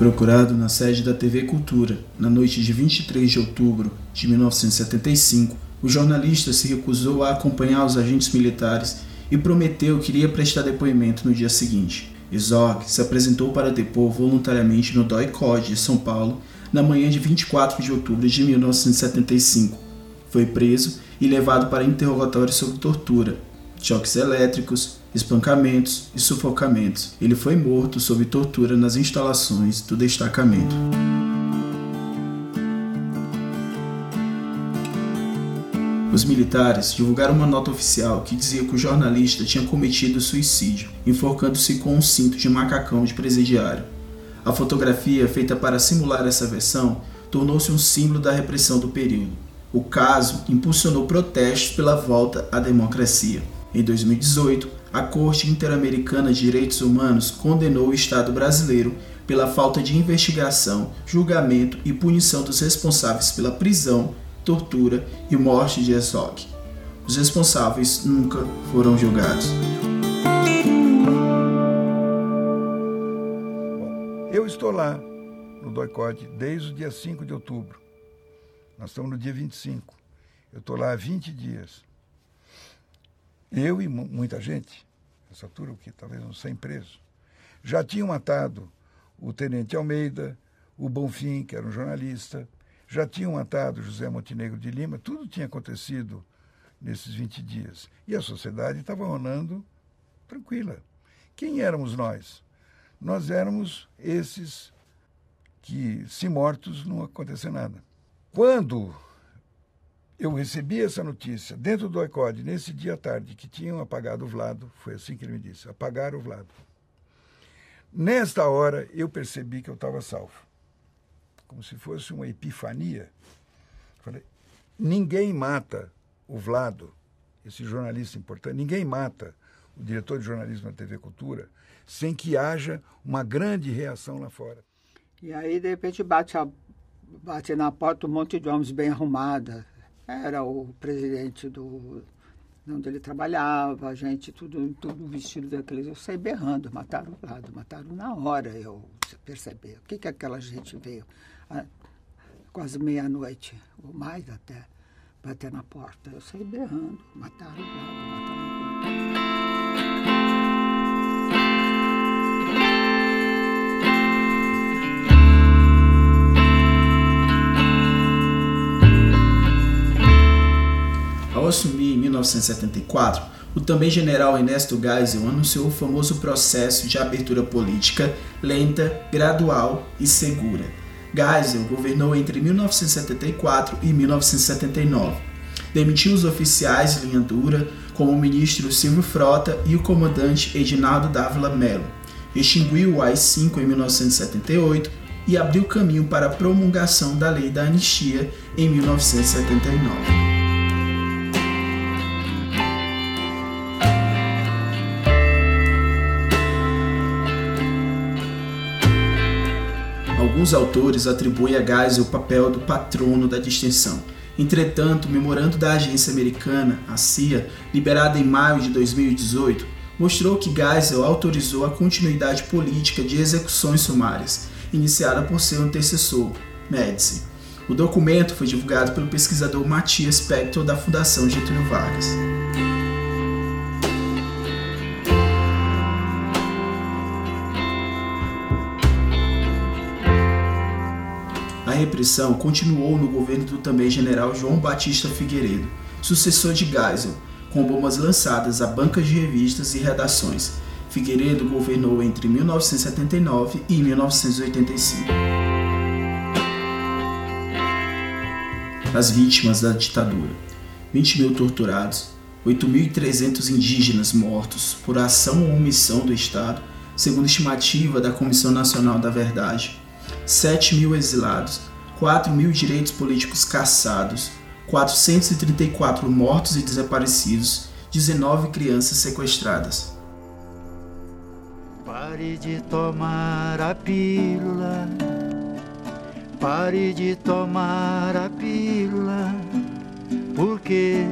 procurado na sede da TV Cultura na noite de 23 de outubro de 1975, o jornalista se recusou a acompanhar os agentes militares e prometeu que iria prestar depoimento no dia seguinte. Izog se apresentou para depor voluntariamente no DOI-COD de São Paulo na manhã de 24 de outubro de 1975. Foi preso e levado para interrogatório sobre tortura, choques elétricos, espancamentos e sufocamentos. Ele foi morto sob tortura nas instalações do destacamento. Os militares divulgaram uma nota oficial que dizia que o jornalista tinha cometido suicídio, enforcando-se com um cinto de macacão de presidiário. A fotografia, feita para simular essa versão, tornou-se um símbolo da repressão do período. O caso impulsionou protestos pela volta à democracia. Em 2018, a Corte Interamericana de Direitos Humanos condenou o Estado brasileiro pela falta de investigação, julgamento e punição dos responsáveis pela prisão, tortura e morte de Herzog. Os responsáveis nunca foram julgados. Eu estou lá no doicote desde o dia 5 de outubro. Nós estamos no dia 25. Eu estou lá há 20 dias. Eu e muita gente, nessa altura, o que talvez uns 100 presos, já tinham matado o tenente Almeida, o Bonfim, que era um jornalista, já tinham matado José Montenegro de Lima, tudo tinha acontecido nesses 20 dias. E a sociedade estava rolando tranquila. Quem éramos nós? Nós éramos esses que, se mortos, não aconteceu nada. Quando eu recebi essa notícia dentro do ICOD, nesse dia à tarde, que tinham apagado o Vlado, foi assim que ele me disse: apagaram o Vlado. Nesta hora, eu percebi que eu estava salvo. Como se fosse uma epifania. Falei: ninguém mata o Vlado, esse jornalista importante, ninguém mata o diretor de jornalismo da TV Cultura, sem que haja uma grande reação lá fora. E aí, de repente, bate, a, bate na porta um monte de homens bem arrumados, era o presidente do onde ele trabalhava, a gente tudo, tudo vestido daqueles. Eu saí berrando, mataram o lado, mataram na hora eu percebi. O que, que aquela gente veio? Ah, quase meia-noite, ou mais até, bater na porta. Eu saí berrando, mataram o lado, mataram o lado. Assumir em 1974, o também general Ernesto Geisel anunciou o famoso processo de abertura política lenta, gradual e segura. Geisel governou entre 1974 e 1979. Demitiu os oficiais de linha dura, como o ministro Silvio Frota e o comandante Edinaldo Dávila Mello. Extinguiu o AI-5 em 1978 e abriu caminho para a promulgação da Lei da Anistia em 1979. Alguns autores atribuem a Geisel o papel do patrono da distinção. Entretanto, o memorando da agência americana, a CIA, liberado em maio de 2018, mostrou que Geisel autorizou a continuidade política de execuções sumárias, iniciada por seu antecessor, Médici. O documento foi divulgado pelo pesquisador Matias Spector da Fundação Getúlio Vargas. Repressão continuou no governo do também general João Batista Figueiredo, sucessor de Geisel, com bombas lançadas a bancas de revistas e redações. Figueiredo governou entre 1979 e 1985. As vítimas da ditadura: 20 mil torturados, 8.300 indígenas mortos por ação ou omissão do Estado, segundo estimativa da Comissão Nacional da Verdade, 7 mil exilados, 4 mil direitos políticos cassados, 434 mortos e desaparecidos, 19 crianças sequestradas. Pare de tomar a pílula, pare de tomar a pílula, porque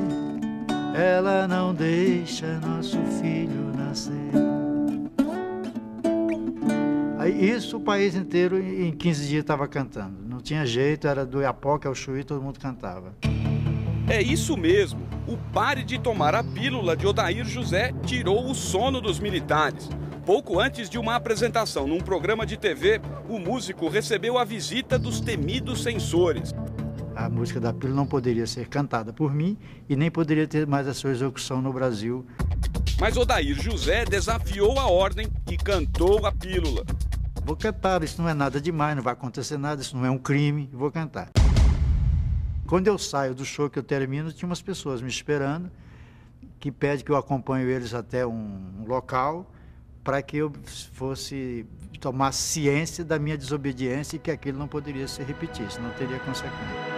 ela não deixa nosso filho nascer. Isso o país inteiro em 15 dias estava cantando. Não tinha jeito, era do Iapoca ao Chuí, todo mundo cantava. É isso mesmo. O pare de tomar a pílula de Odair José tirou o sono dos militares. Pouco antes de uma apresentação num programa de TV, o músico recebeu a visita dos temidos censores. A música da pílula não poderia ser cantada por mim e nem poderia ter mais a sua execução no Brasil. Mas Odair José desafiou a ordem e cantou a pílula. Vou cantar, isso não é nada demais, não vai acontecer nada, isso não é um crime, vou cantar. Quando eu saio do show que eu termino, tinha umas pessoas me esperando que pede que eu acompanhe eles até um local para que eu fosse tomar ciência da minha desobediência e que aquilo não poderia se repetir, não teria consequência.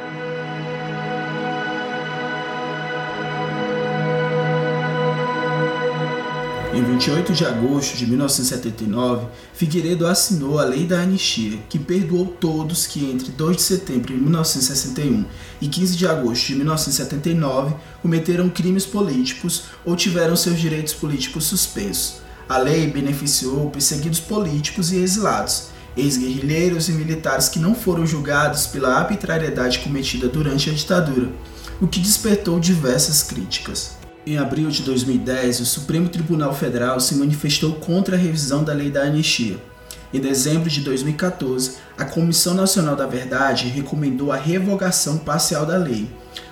Em 28 de agosto de 1979, Figueiredo assinou a Lei da Anistia, que perdoou todos que entre 2 de setembro de 1961 e 15 de agosto de 1979 cometeram crimes políticos ou tiveram seus direitos políticos suspensos. A lei beneficiou perseguidos políticos e exilados, ex-guerrilheiros e militares que não foram julgados pela arbitrariedade cometida durante a ditadura, o que despertou diversas críticas. Em abril de 2010, o Supremo Tribunal Federal se manifestou contra a revisão da Lei da Anistia. Em dezembro de 2014, a Comissão Nacional da Verdade recomendou a revogação parcial da lei,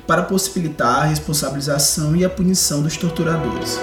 para possibilitar a responsabilização e a punição dos torturadores.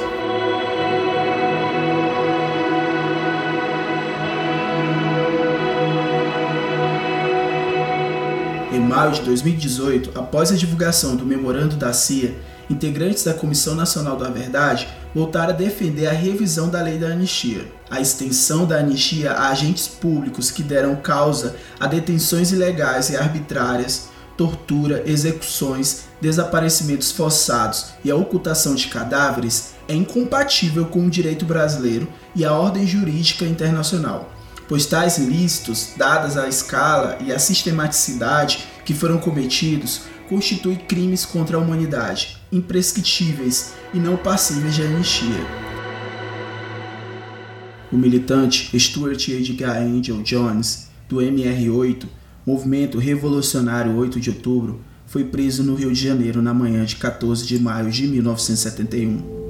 Em maio de 2018, após a divulgação do memorando da CIA, integrantes da Comissão Nacional da Verdade voltaram a defender a revisão da lei da anistia, a extensão da anistia a agentes públicos que deram causa a detenções ilegais e arbitrárias, tortura, execuções, desaparecimentos forçados e a ocultação de cadáveres é incompatível com o direito brasileiro e a ordem jurídica internacional, pois tais ilícitos, dadas a escala e a sistematicidade que foram cometidos, constituem crimes contra a humanidade imprescritíveis e não passíveis de anistia. O militante Stuart Edgar Angel Jones, do MR8, Movimento Revolucionário 8 de Outubro, foi preso no Rio de Janeiro na manhã de 14 de maio de 1971.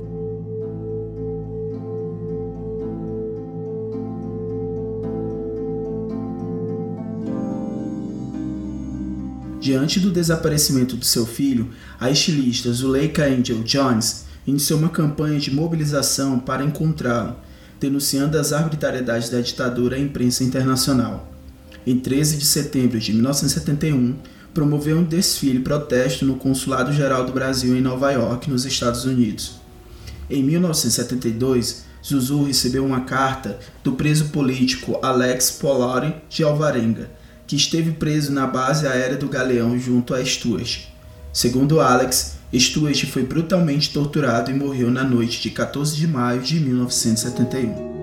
Diante do desaparecimento de seu filho, a estilista Zuleika Angel Jones iniciou uma campanha de mobilização para encontrá-lo, denunciando as arbitrariedades da ditadura à imprensa internacional. Em 13 de setembro de 1971, promoveu um desfile protesto no Consulado Geral do Brasil em Nova York, nos Estados Unidos. Em 1972, Zuzu recebeu uma carta do preso político Alex Polari de Alvarenga, que esteve preso na base aérea do Galeão junto a Stuart. Segundo Alex, Stuart foi brutalmente torturado e morreu na noite de 14 de maio de 1971.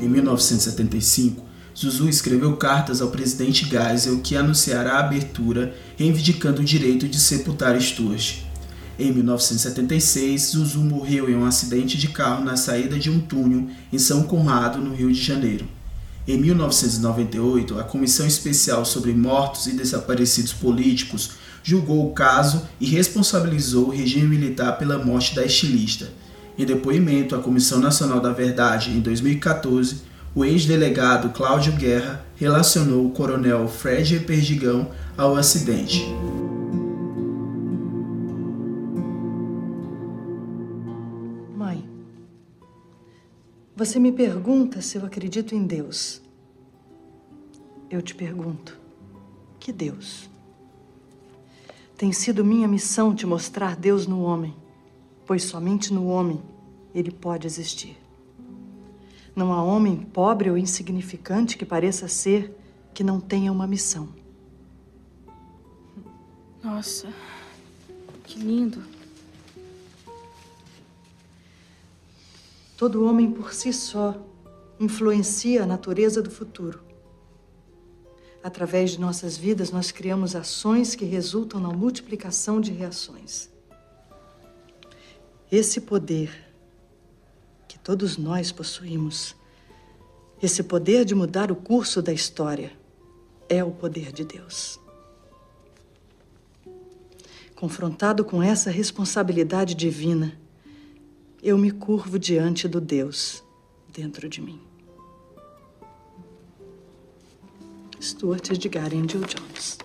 Em 1975, Zuzu escreveu cartas ao presidente Geisel que anunciara a abertura, reivindicando o direito de sepultar Stuart. Em 1976, Zuzu morreu em um acidente de carro na saída de um túnel em São Conrado, no Rio de Janeiro. Em 1998, a Comissão Especial sobre Mortos e Desaparecidos Políticos julgou o caso e responsabilizou o regime militar pela morte da estilista. Em depoimento à Comissão Nacional da Verdade, em 2014, o ex-delegado Cláudio Guerra relacionou o coronel Fred Perdigão ao acidente. Você me pergunta se eu acredito em Deus. Eu te pergunto: que Deus? Tem sido minha missão te mostrar Deus no homem, pois somente no homem ele pode existir. Não há homem pobre ou insignificante que pareça ser que não tenha uma missão. Nossa, que lindo. Todo homem por si só influencia a natureza do futuro. Através de nossas vidas, nós criamos ações que resultam na multiplicação de reações. Esse poder que todos nós possuímos, esse poder de mudar o curso da história, é o poder de Deus. Confrontado com essa responsabilidade divina, eu me curvo diante do Deus dentro de mim. Stuart Edgar Angel Jones.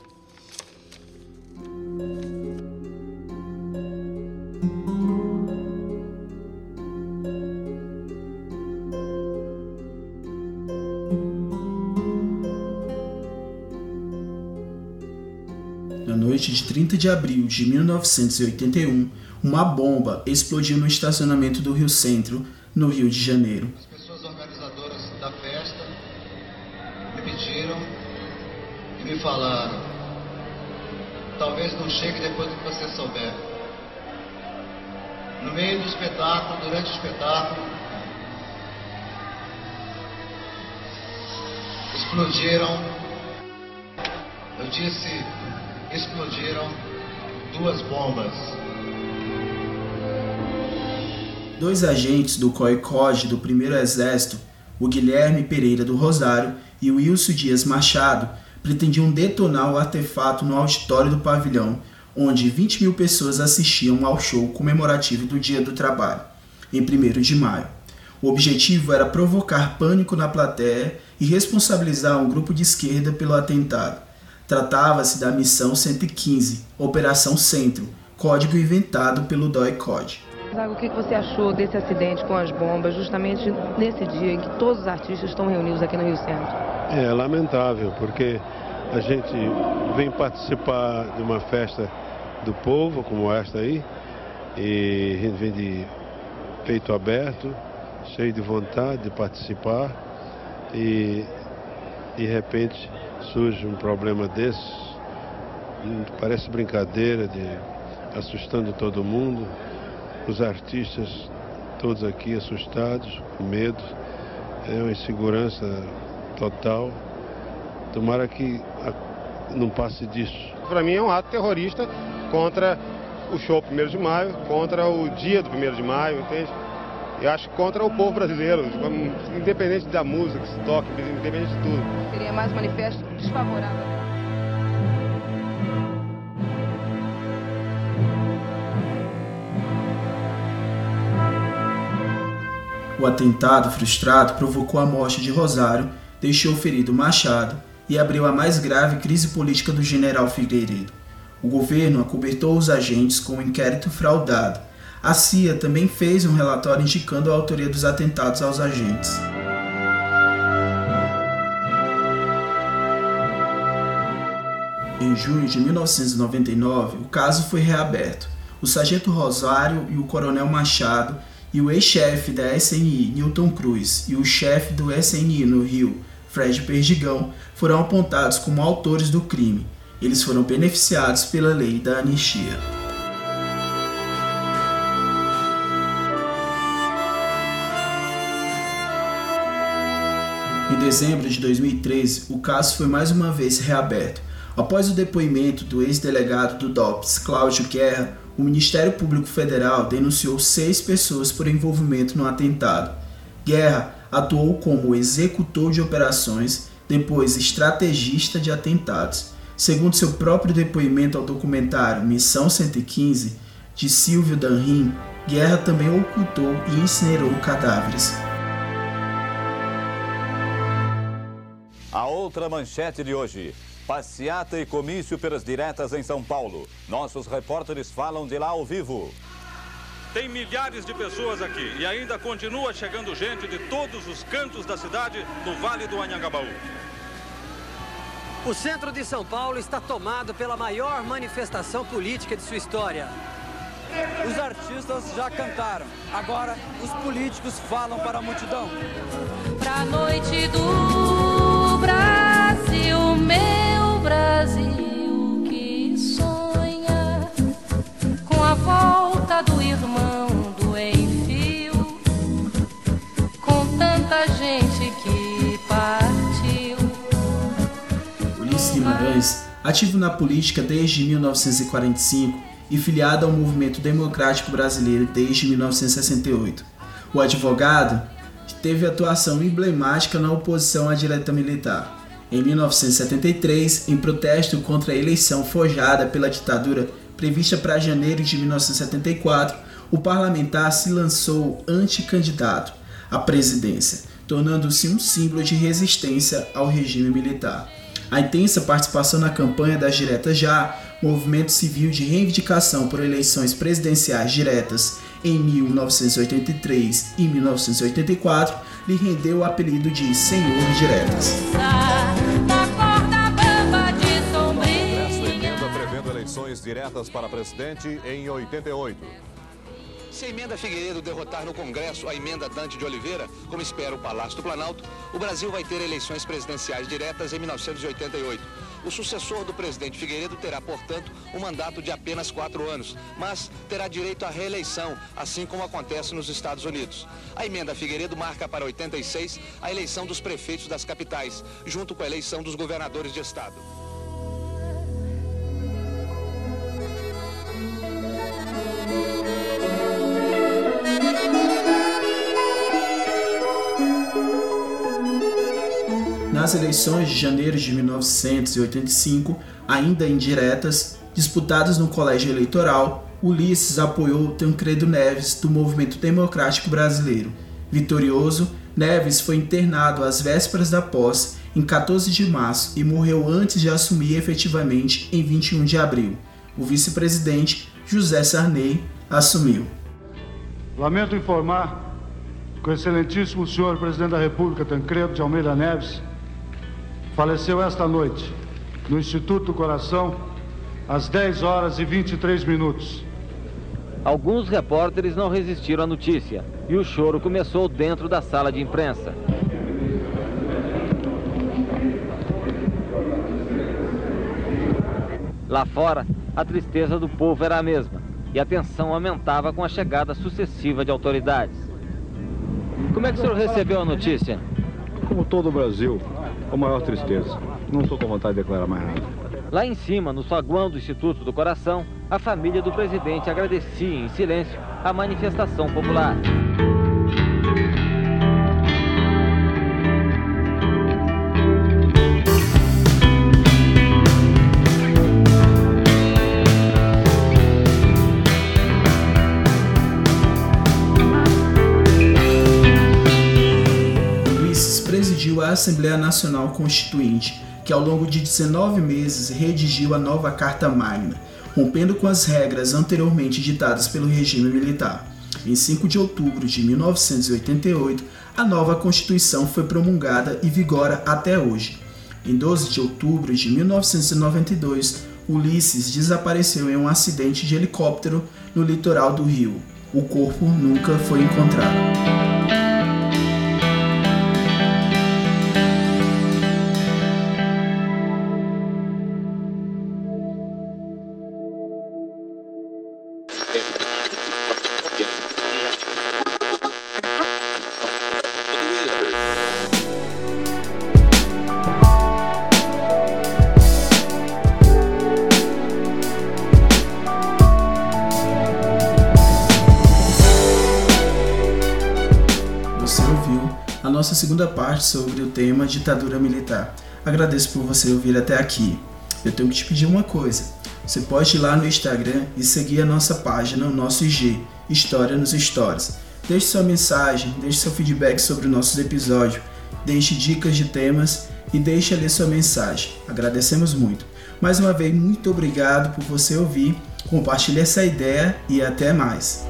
Na noite de 30 de abril de 1981, uma bomba explodiu no estacionamento do Rio Centro, no Rio de Janeiro. As pessoas organizadoras da festa me pediram e me falaram: talvez não chegue depois do que você souber. No meio do espetáculo, durante o espetáculo, explodiram, eu disse, explodiram duas bombas. Dois agentes do COI-COD do Primeiro Exército, o Guilherme Pereira do Rosário e o Wilson Dias Machado, pretendiam detonar o artefato no auditório do pavilhão, onde 20 mil pessoas assistiam ao show comemorativo do Dia do Trabalho, em 1 de maio. O objetivo era provocar pânico na plateia e responsabilizar um grupo de esquerda pelo atentado. Tratava-se da Missão 115, Operação Centro, código inventado pelo DOI-COD. O que você achou desse acidente com as bombas, justamente nesse dia em que todos os artistas estão reunidos aqui no Rio Centro? É lamentável, porque a gente vem participar de uma festa do povo, como esta aí, e a gente vem de peito aberto, cheio de vontade de participar, e de repente surge um problema desse, parece brincadeira, de assustando todo mundo, os artistas todos aqui assustados, com medo, é uma insegurança total. Tomara que não passe disso. Para mim é um ato terrorista contra o show 1 de maio, contra o dia do 1 de maio, entende? Eu acho que contra o povo brasileiro, independente da música que se toque, independente de tudo. Seria mais um manifesto desfavorável. O atentado frustrado provocou a morte de Rosário, deixou ferido Machado e abriu a mais grave crise política do general Figueiredo. O governo acobertou os agentes com um inquérito fraudado. A CIA também fez um relatório indicando a autoria dos atentados aos agentes. Em junho de 1999, o caso foi reaberto. O sargento Rosário e o coronel Machado e o ex-chefe da SNI, Newton Cruz, e o chefe do SNI no Rio, Fred Perdigão, foram apontados como autores do crime. Eles foram beneficiados pela lei da anistia. Em dezembro de 2013, o caso foi mais uma vez reaberto. Após o depoimento do ex-delegado do DOPS, Cláudio Guerra, o Ministério Público Federal denunciou seis pessoas por envolvimento no atentado. Guerra atuou como executor de operações, depois estrategista de atentados. Segundo seu próprio depoimento ao documentário Missão 115, de Silvio Danrin, Guerra também ocultou e incinerou cadáveres. A outra manchete de hoje. Passeata e comício pelas diretas em São Paulo. Nossos repórteres falam de lá ao vivo. Tem milhares de pessoas aqui e ainda continua chegando gente de todos os cantos da cidade no Vale do Anhangabaú. O centro de São Paulo está tomado pela maior manifestação política de sua história. Os artistas já cantaram. Agora os políticos falam para a multidão. Pra noite do Brasil, meu Brasil que sonha com a volta do irmão do enfio, com tanta gente que partiu. Ulisses Guimarães, ativo na política desde 1945 e filiado ao movimento democrático brasileiro desde 1968. O advogado teve atuação emblemática na oposição à direta militar. Em 1973, em protesto contra a eleição forjada pela ditadura prevista para janeiro de 1974, o parlamentar se lançou anticandidato à presidência, tornando-se um símbolo de resistência ao regime militar. A intensa participação na campanha das diretas já, movimento civil de reivindicação por eleições presidenciais diretas em 1983 e 1984, lhe rendeu o apelido de Senhor Diretas. Eleições diretas para presidente em 88. Se a emenda Figueiredo derrotar no Congresso a emenda Dante de Oliveira, como espera o Palácio do Planalto, o Brasil vai ter eleições presidenciais diretas em 1988. O sucessor do presidente Figueiredo terá, portanto, um mandato de apenas quatro anos, mas terá direito à reeleição, assim como acontece nos Estados Unidos. A emenda Figueiredo marca para 86 a eleição dos prefeitos das capitais, junto com a eleição dos governadores de estado. Nas eleições de janeiro de 1985, ainda indiretas, disputadas no colégio eleitoral, Ulisses apoiou Tancredo Neves do Movimento Democrático Brasileiro. Vitorioso, Neves foi internado às vésperas da posse em 14 de março e morreu antes de assumir efetivamente em 21 de abril. O vice-presidente José Sarney assumiu. Lamento informar que o excelentíssimo senhor presidente da República Tancredo de Almeida Neves faleceu esta noite no Instituto do Coração às 10 horas e 23 minutos. Alguns repórteres não resistiram à notícia e o choro começou dentro da sala de imprensa. Lá fora, a tristeza do povo era a mesma e a tensão aumentava com a chegada sucessiva de autoridades. Como é que o senhor recebeu a notícia? Como todo o Brasil, com maior tristeza. Não estou com vontade de declarar mais nada. Lá em cima, no saguão do Instituto do Coração, a família do presidente agradecia em silêncio a manifestação popular. Assembleia Nacional Constituinte, que ao longo de 19 meses redigiu a nova Carta Magna, rompendo com as regras anteriormente ditadas pelo regime militar. Em 5 de outubro de 1988, a nova Constituição foi promulgada e vigora até hoje. Em 12 de outubro de 1992, Ulisses desapareceu em um acidente de helicóptero no litoral do Rio. O corpo nunca foi encontrado. Segunda parte sobre o tema ditadura militar. Agradeço por você ouvir até aqui. Eu tenho que te pedir uma coisa. Você pode ir lá no Instagram e seguir a nossa página, o nosso IG, História nos Stories. Deixe sua mensagem, deixe seu feedback sobre os nossos episódios, deixe dicas de temas e deixe ali sua mensagem. Agradecemos muito. Mais uma vez, muito obrigado por você ouvir. Compartilhe essa ideia e até mais.